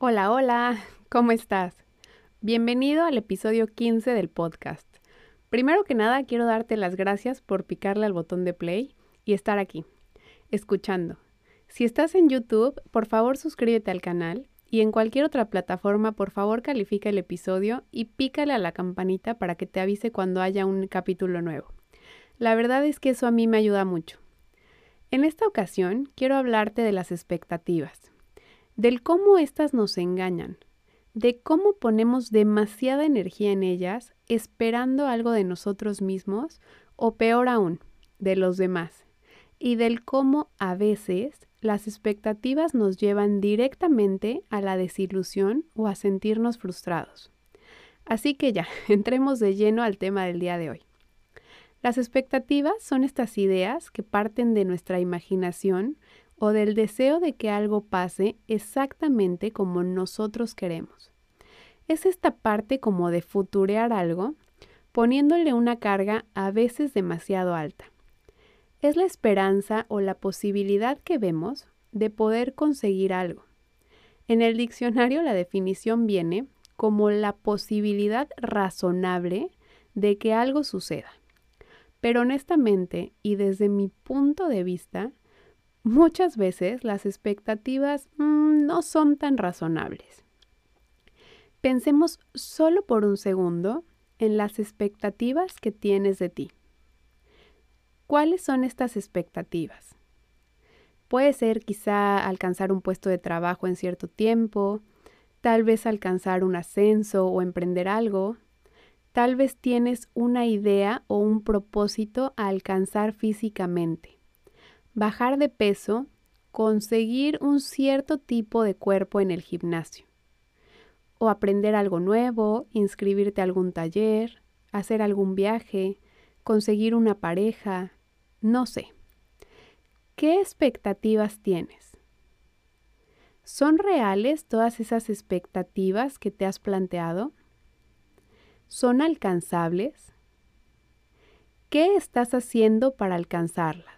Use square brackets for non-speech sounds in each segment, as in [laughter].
Hola, hola, ¿cómo estás? Bienvenido al episodio 15 del podcast. Primero que nada, quiero darte las gracias por picarle al botón de play y estar aquí, escuchando. Si estás en YouTube, por favor suscríbete al canal y en cualquier otra plataforma, por favor califica el episodio y pícale a la campanita para que te avise cuando haya un capítulo nuevo. La verdad es que eso a mí me ayuda mucho. En esta ocasión quiero hablarte de las expectativas, del cómo éstas nos engañan, de cómo ponemos demasiada energía en ellas esperando algo de nosotros mismos o peor aún, de los demás, y del cómo a veces las expectativas nos llevan directamente a la desilusión o a sentirnos frustrados. Así que ya, [laughs] entremos de lleno al tema del día de hoy. Las expectativas son estas ideas que parten de nuestra imaginación o del deseo de que algo pase exactamente como nosotros queremos. Es esta parte como de futurear algo, poniéndole una carga a veces demasiado alta. Es la esperanza o la posibilidad que vemos de poder conseguir algo. En el diccionario la definición viene como la posibilidad razonable de que algo suceda. Pero honestamente y desde mi punto de vista, Muchas veces las expectativas mm, no son tan razonables. Pensemos solo por un segundo en las expectativas que tienes de ti. ¿Cuáles son estas expectativas? Puede ser quizá alcanzar un puesto de trabajo en cierto tiempo, tal vez alcanzar un ascenso o emprender algo, tal vez tienes una idea o un propósito a alcanzar físicamente bajar de peso, conseguir un cierto tipo de cuerpo en el gimnasio. O aprender algo nuevo, inscribirte a algún taller, hacer algún viaje, conseguir una pareja, no sé. ¿Qué expectativas tienes? ¿Son reales todas esas expectativas que te has planteado? ¿Son alcanzables? ¿Qué estás haciendo para alcanzarlas?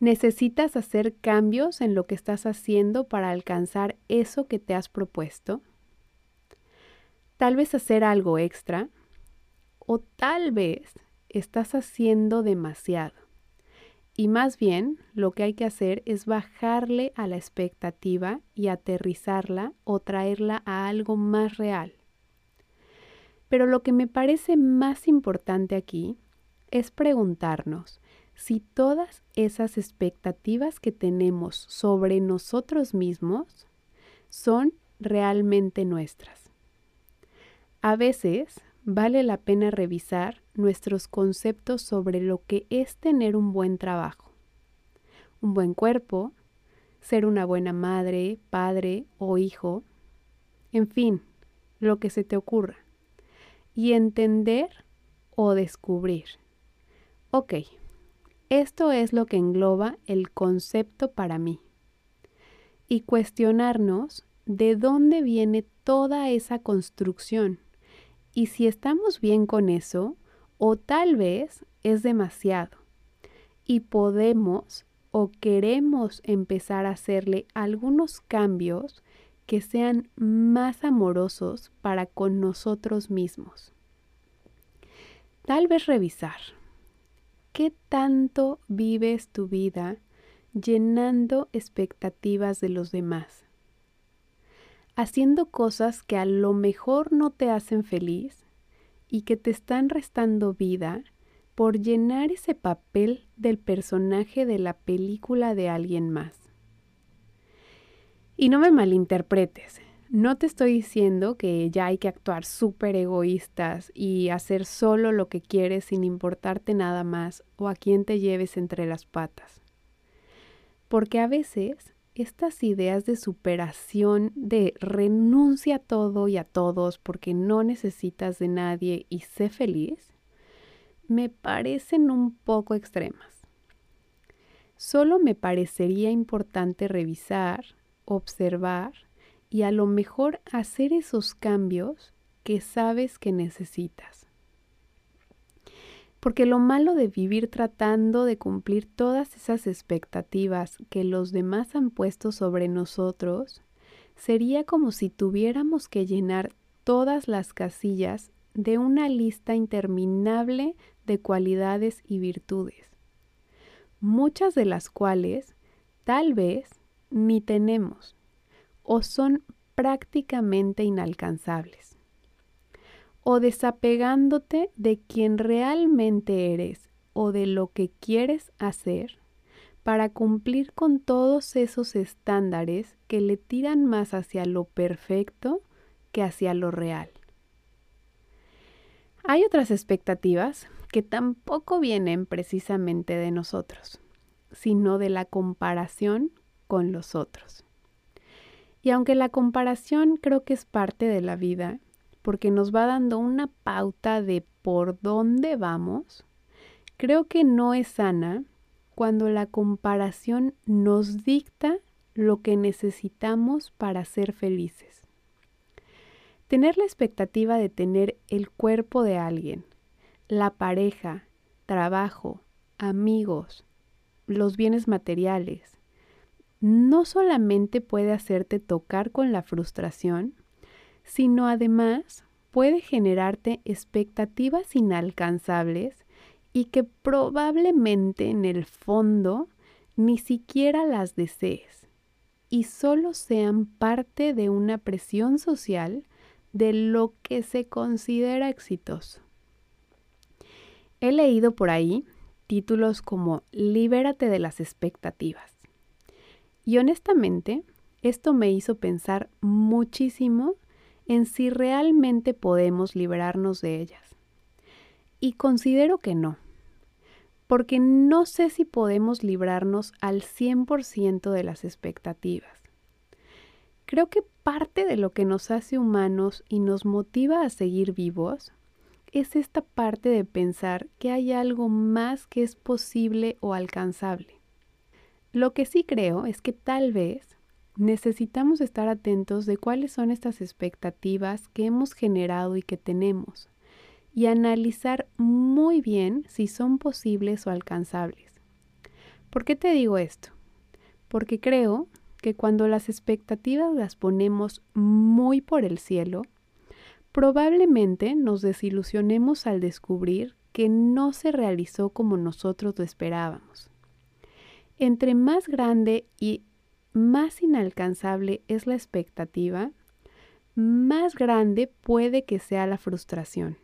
¿Necesitas hacer cambios en lo que estás haciendo para alcanzar eso que te has propuesto? Tal vez hacer algo extra o tal vez estás haciendo demasiado. Y más bien lo que hay que hacer es bajarle a la expectativa y aterrizarla o traerla a algo más real. Pero lo que me parece más importante aquí es preguntarnos si todas esas expectativas que tenemos sobre nosotros mismos son realmente nuestras. A veces vale la pena revisar nuestros conceptos sobre lo que es tener un buen trabajo, un buen cuerpo, ser una buena madre, padre o hijo, en fin, lo que se te ocurra, y entender o descubrir. Ok, esto es lo que engloba el concepto para mí. Y cuestionarnos de dónde viene toda esa construcción y si estamos bien con eso o tal vez es demasiado y podemos o queremos empezar a hacerle algunos cambios que sean más amorosos para con nosotros mismos. Tal vez revisar ¿Qué tanto vives tu vida llenando expectativas de los demás? Haciendo cosas que a lo mejor no te hacen feliz y que te están restando vida por llenar ese papel del personaje de la película de alguien más. Y no me malinterpretes, no te estoy diciendo que ya hay que actuar súper egoístas y hacer solo lo que quieres sin importarte nada más o a quién te lleves entre las patas. Porque a veces estas ideas de superación, de renuncia a todo y a todos porque no necesitas de nadie y sé feliz, me parecen un poco extremas. Solo me parecería importante revisar, observar y a lo mejor hacer esos cambios que sabes que necesitas. Porque lo malo de vivir tratando de cumplir todas esas expectativas que los demás han puesto sobre nosotros sería como si tuviéramos que llenar todas las casillas de una lista interminable de cualidades y virtudes, muchas de las cuales tal vez ni tenemos o son prácticamente inalcanzables o desapegándote de quien realmente eres o de lo que quieres hacer para cumplir con todos esos estándares que le tiran más hacia lo perfecto que hacia lo real. Hay otras expectativas que tampoco vienen precisamente de nosotros, sino de la comparación con los otros. Y aunque la comparación creo que es parte de la vida, porque nos va dando una pauta de por dónde vamos, creo que no es sana cuando la comparación nos dicta lo que necesitamos para ser felices. Tener la expectativa de tener el cuerpo de alguien, la pareja, trabajo, amigos, los bienes materiales, no solamente puede hacerte tocar con la frustración, sino además puede generarte expectativas inalcanzables y que probablemente en el fondo ni siquiera las desees y solo sean parte de una presión social de lo que se considera exitoso. He leído por ahí títulos como Libérate de las expectativas. Y honestamente, esto me hizo pensar muchísimo en si realmente podemos liberarnos de ellas. Y considero que no, porque no sé si podemos librarnos al 100% de las expectativas. Creo que parte de lo que nos hace humanos y nos motiva a seguir vivos es esta parte de pensar que hay algo más que es posible o alcanzable. Lo que sí creo es que tal vez necesitamos estar atentos de cuáles son estas expectativas que hemos generado y que tenemos y analizar muy bien si son posibles o alcanzables. ¿Por qué te digo esto? Porque creo que cuando las expectativas las ponemos muy por el cielo, probablemente nos desilusionemos al descubrir que no se realizó como nosotros lo esperábamos. Entre más grande y más inalcanzable es la expectativa, más grande puede que sea la frustración.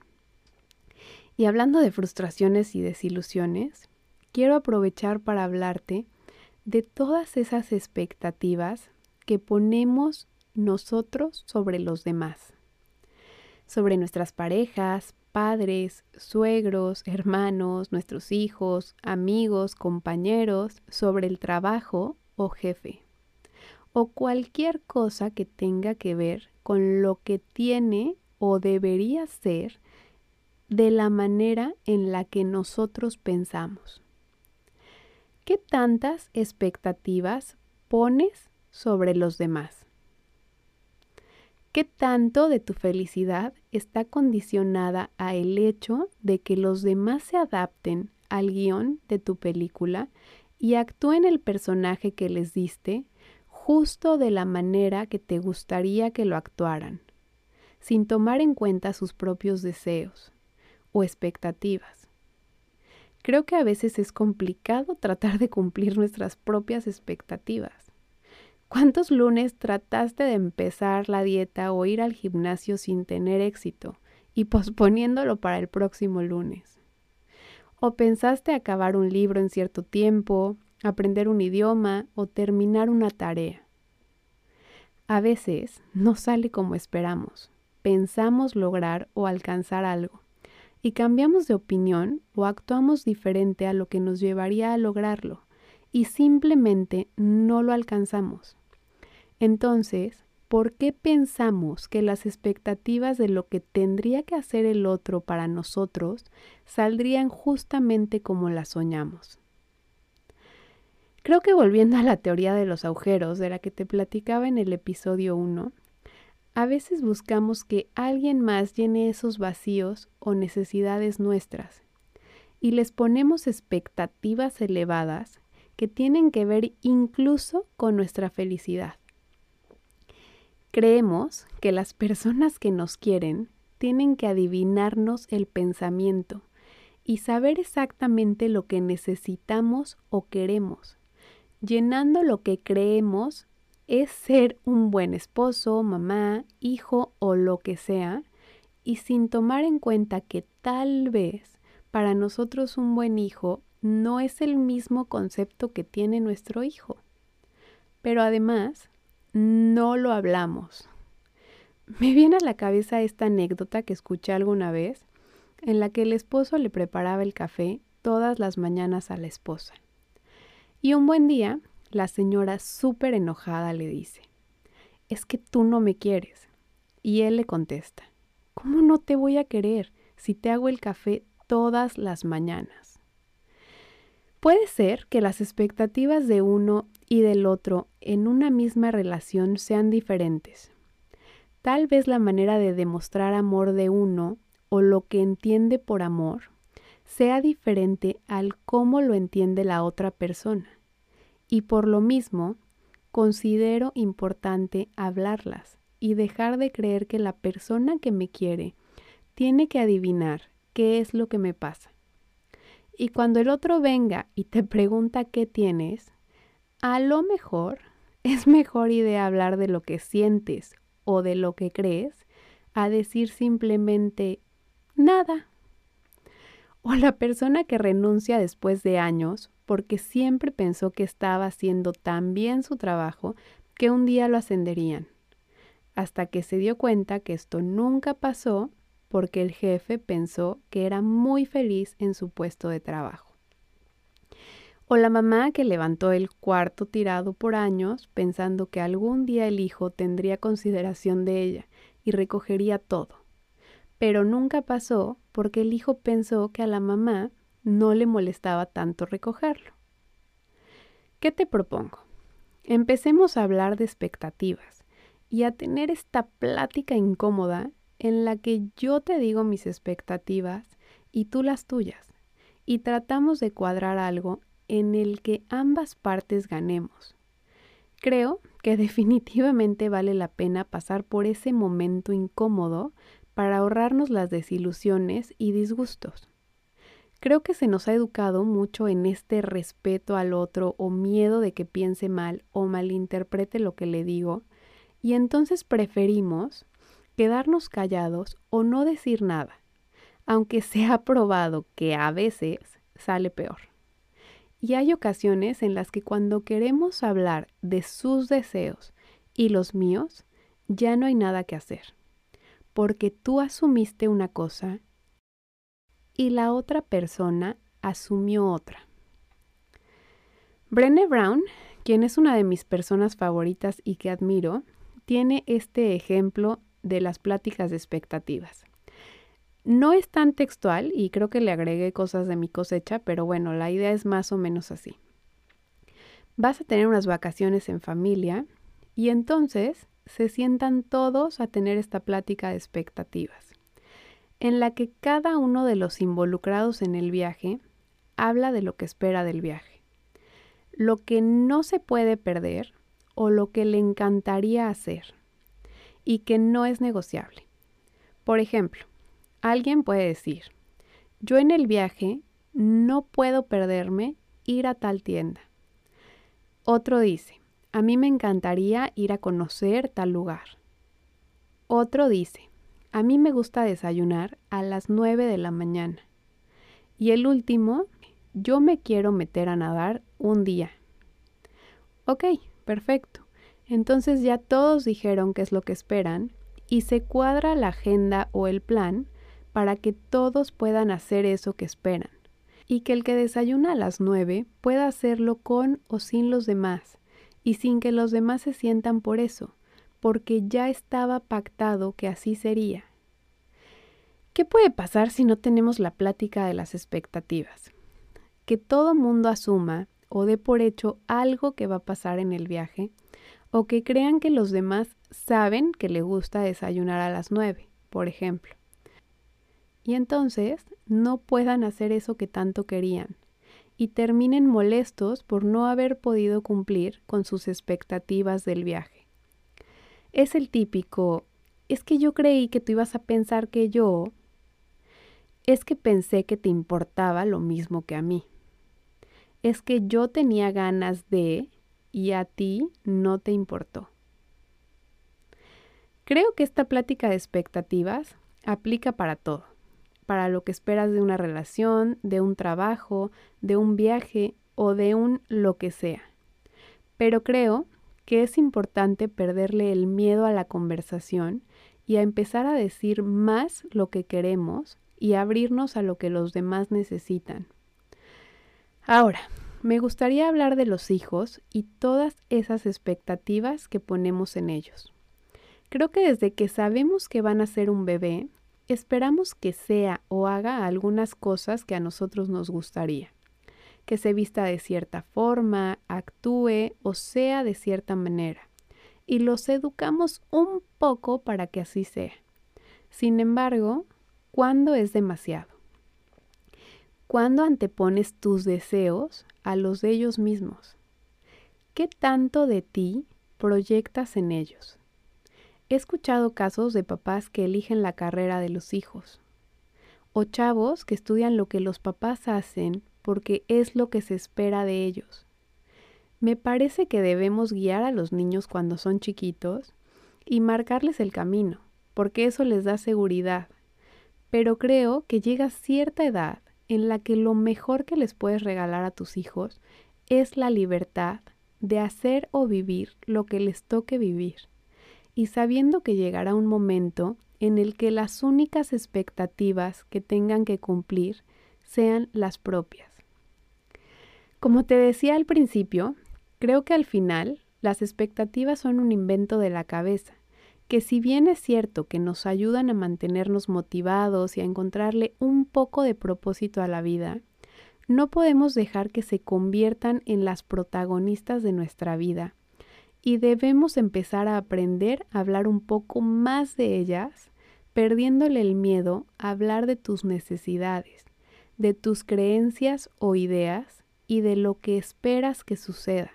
Y hablando de frustraciones y desilusiones, quiero aprovechar para hablarte de todas esas expectativas que ponemos nosotros sobre los demás, sobre nuestras parejas, padres, suegros, hermanos, nuestros hijos, amigos, compañeros, sobre el trabajo o jefe o cualquier cosa que tenga que ver con lo que tiene o debería ser de la manera en la que nosotros pensamos. ¿Qué tantas expectativas pones sobre los demás? ¿Qué tanto de tu felicidad está condicionada a el hecho de que los demás se adapten al guion de tu película y actúen el personaje que les diste justo de la manera que te gustaría que lo actuaran, sin tomar en cuenta sus propios deseos o expectativas. Creo que a veces es complicado tratar de cumplir nuestras propias expectativas. ¿Cuántos lunes trataste de empezar la dieta o ir al gimnasio sin tener éxito y posponiéndolo para el próximo lunes? ¿O pensaste acabar un libro en cierto tiempo aprender un idioma o terminar una tarea. A veces no sale como esperamos, pensamos lograr o alcanzar algo y cambiamos de opinión o actuamos diferente a lo que nos llevaría a lograrlo y simplemente no lo alcanzamos. Entonces, ¿por qué pensamos que las expectativas de lo que tendría que hacer el otro para nosotros saldrían justamente como las soñamos? Creo que volviendo a la teoría de los agujeros de la que te platicaba en el episodio 1, a veces buscamos que alguien más llene esos vacíos o necesidades nuestras y les ponemos expectativas elevadas que tienen que ver incluso con nuestra felicidad. Creemos que las personas que nos quieren tienen que adivinarnos el pensamiento y saber exactamente lo que necesitamos o queremos, llenando lo que creemos es ser un buen esposo, mamá, hijo o lo que sea, y sin tomar en cuenta que tal vez para nosotros un buen hijo no es el mismo concepto que tiene nuestro hijo. Pero además, no lo hablamos. Me viene a la cabeza esta anécdota que escuché alguna vez, en la que el esposo le preparaba el café todas las mañanas a la esposa. Y un buen día, la señora súper enojada le dice, es que tú no me quieres. Y él le contesta, ¿cómo no te voy a querer si te hago el café todas las mañanas? Puede ser que las expectativas de uno y del otro en una misma relación sean diferentes. Tal vez la manera de demostrar amor de uno o lo que entiende por amor sea diferente al cómo lo entiende la otra persona. Y por lo mismo, considero importante hablarlas y dejar de creer que la persona que me quiere tiene que adivinar qué es lo que me pasa. Y cuando el otro venga y te pregunta qué tienes, a lo mejor [laughs] es mejor idea hablar de lo que sientes o de lo que crees a decir simplemente nada. O la persona que renuncia después de años porque siempre pensó que estaba haciendo tan bien su trabajo que un día lo ascenderían, hasta que se dio cuenta que esto nunca pasó porque el jefe pensó que era muy feliz en su puesto de trabajo. O la mamá que levantó el cuarto tirado por años pensando que algún día el hijo tendría consideración de ella y recogería todo. Pero nunca pasó porque el hijo pensó que a la mamá no le molestaba tanto recogerlo. ¿Qué te propongo? Empecemos a hablar de expectativas y a tener esta plática incómoda en la que yo te digo mis expectativas y tú las tuyas, y tratamos de cuadrar algo en el que ambas partes ganemos. Creo que [laughs] definitivamente vale la pena pasar por ese momento incómodo para ahorrarnos las desilusiones y disgustos. Creo que se nos ha educado mucho en este respeto al otro o miedo de que piense mal o malinterprete lo que le digo, y entonces preferimos quedarnos callados o no decir nada, aunque se ha probado que a veces sale peor. Y hay ocasiones en las que cuando queremos hablar de sus deseos y los míos, ya no hay nada que hacer, porque tú asumiste una cosa y la otra persona asumió otra. Brené Brown, quien es una de mis personas favoritas y que admiro, tiene este ejemplo de las pláticas de expectativas. No es tan textual y creo que le agregué cosas de mi cosecha, pero bueno, la idea es más o menos así. Vas a tener unas vacaciones en familia y entonces se sientan todos a tener esta plática de expectativas, en la que cada uno de los involucrados en el viaje habla de lo que espera del viaje, lo que no se puede perder o lo que le encantaría hacer y que no es negociable. Por ejemplo, Alguien puede decir, yo en el viaje no puedo perderme ir a tal tienda. Otro dice, a mí me encantaría ir a conocer tal lugar. Otro dice, a mí me gusta desayunar a las 9 de la mañana. Y el último, yo me quiero meter a nadar un día. Ok, perfecto. Entonces ya todos dijeron qué es lo que esperan y se cuadra la agenda o el plan para que todos puedan hacer eso que esperan. y que el que desayuna a las nueve pueda hacerlo con o sin los demás y sin que los demás se sientan por eso, porque ya estaba pactado que así sería. ¿Qué puede pasar si no tenemos la plática de las expectativas? Que todo mundo asuma o dé por hecho algo que va a pasar en el viaje, o que crean que los demás saben que le gusta desayunar a las nueve, por ejemplo. Y entonces no puedan hacer eso que tanto querían, y terminen molestos por no haber podido cumplir con sus expectativas del viaje. Es el típico, es que yo creí que tú ibas a pensar que yo es que pensé que te importaba lo mismo que a mí. Es que yo tenía ganas de y a ti no te importó. Creo que esta plática de expectativas aplica para todo, para lo que esperas de una relación, de un trabajo, de un viaje o de un lo que sea. Pero creo que es importante perderle el miedo a la conversación y a empezar a decir más lo que queremos y abrirnos a lo que los demás necesitan. Ahora, me gustaría hablar de los hijos y todas esas expectativas que ponemos en ellos. Creo que desde que sabemos que van a ser un bebé, esperamos que sea o haga algunas cosas que a nosotros nos gustaría. Que se vista de cierta forma, actúe o sea de cierta manera. Y los educamos un poco para que así sea. Sin embargo, ¿Cuándo es demasiado? ¿Cuándo antepones tus deseos a los de ellos mismos? ¿Qué tanto de ti proyectas en ellos? He escuchado casos de papás que eligen la carrera de los hijos, o chavos que estudian lo que los papás hacen porque es lo que se espera de ellos. Me parece que debemos guiar a los niños cuando son chiquitos y marcarles el camino, porque eso les da seguridad pero creo que llega cierta edad en la que lo mejor que les puedes regalar a tus hijos es la libertad de hacer o vivir lo que les toque vivir, y sabiendo que llegará un momento en el que las únicas expectativas que tengan que cumplir sean las propias. Como te decía al principio, creo que al final las expectativas son un invento de la cabeza que si bien es cierto que nos ayudan a mantenernos motivados y a encontrarle un poco de propósito a la vida, no podemos dejar que se conviertan en las protagonistas de nuestra vida y debemos empezar a aprender a hablar un poco más de ellas, perdiéndole el miedo a hablar de tus necesidades, de tus creencias o ideas y de lo que esperas que suceda.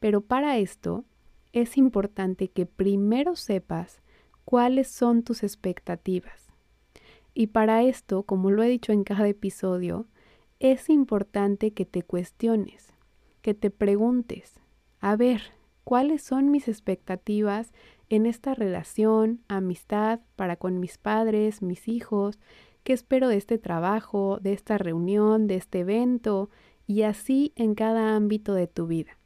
Pero para esto, es importante que primero sepas cuáles son tus expectativas. Y para esto, como lo he dicho en cada episodio, es importante que te cuestiones, que te preguntes, a ver, ¿cuáles son mis expectativas en esta relación, amistad, para con mis padres, mis hijos? ¿Qué espero de este trabajo, de esta reunión, de este evento? Y así en cada ámbito de tu vida.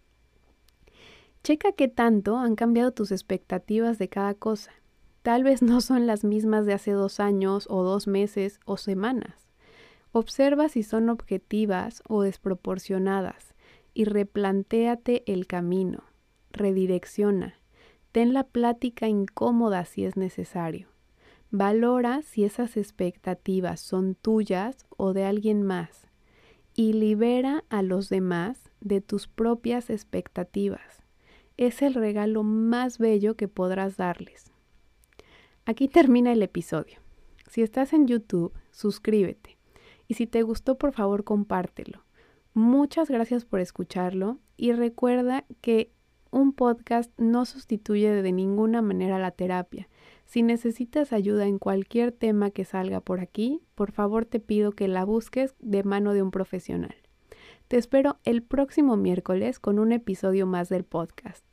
Checa qué tanto han cambiado tus expectativas de cada cosa. Tal vez no son las mismas de hace dos años o dos meses o semanas. Observa si son objetivas o desproporcionadas y replantéate el camino. Redirecciona. Ten la plática incómoda si es necesario. Valora si esas expectativas son tuyas o de alguien más. Y libera a los demás de tus propias expectativas es el regalo más bello que podrás darles. Aquí termina el episodio. Si estás en YouTube, suscríbete. Y si te gustó, por favor, compártelo. Muchas gracias por escucharlo y recuerda que un podcast no sustituye de ninguna manera la terapia. Si necesitas ayuda en cualquier tema que salga por aquí, por favor te pido que la busques de mano de un profesional. Te espero el próximo miércoles con un episodio más del podcast.